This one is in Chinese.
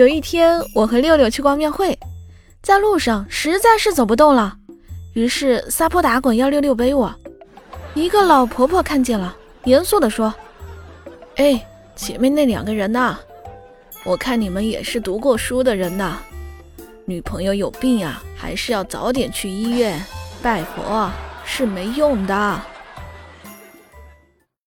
有一天，我和六六去逛庙会，在路上实在是走不动了，于是撒泼打滚要六六背我。一个老婆婆看见了，严肃地说：“哎，前面那两个人呐，我看你们也是读过书的人呐，女朋友有病啊，还是要早点去医院拜佛，是没用的。”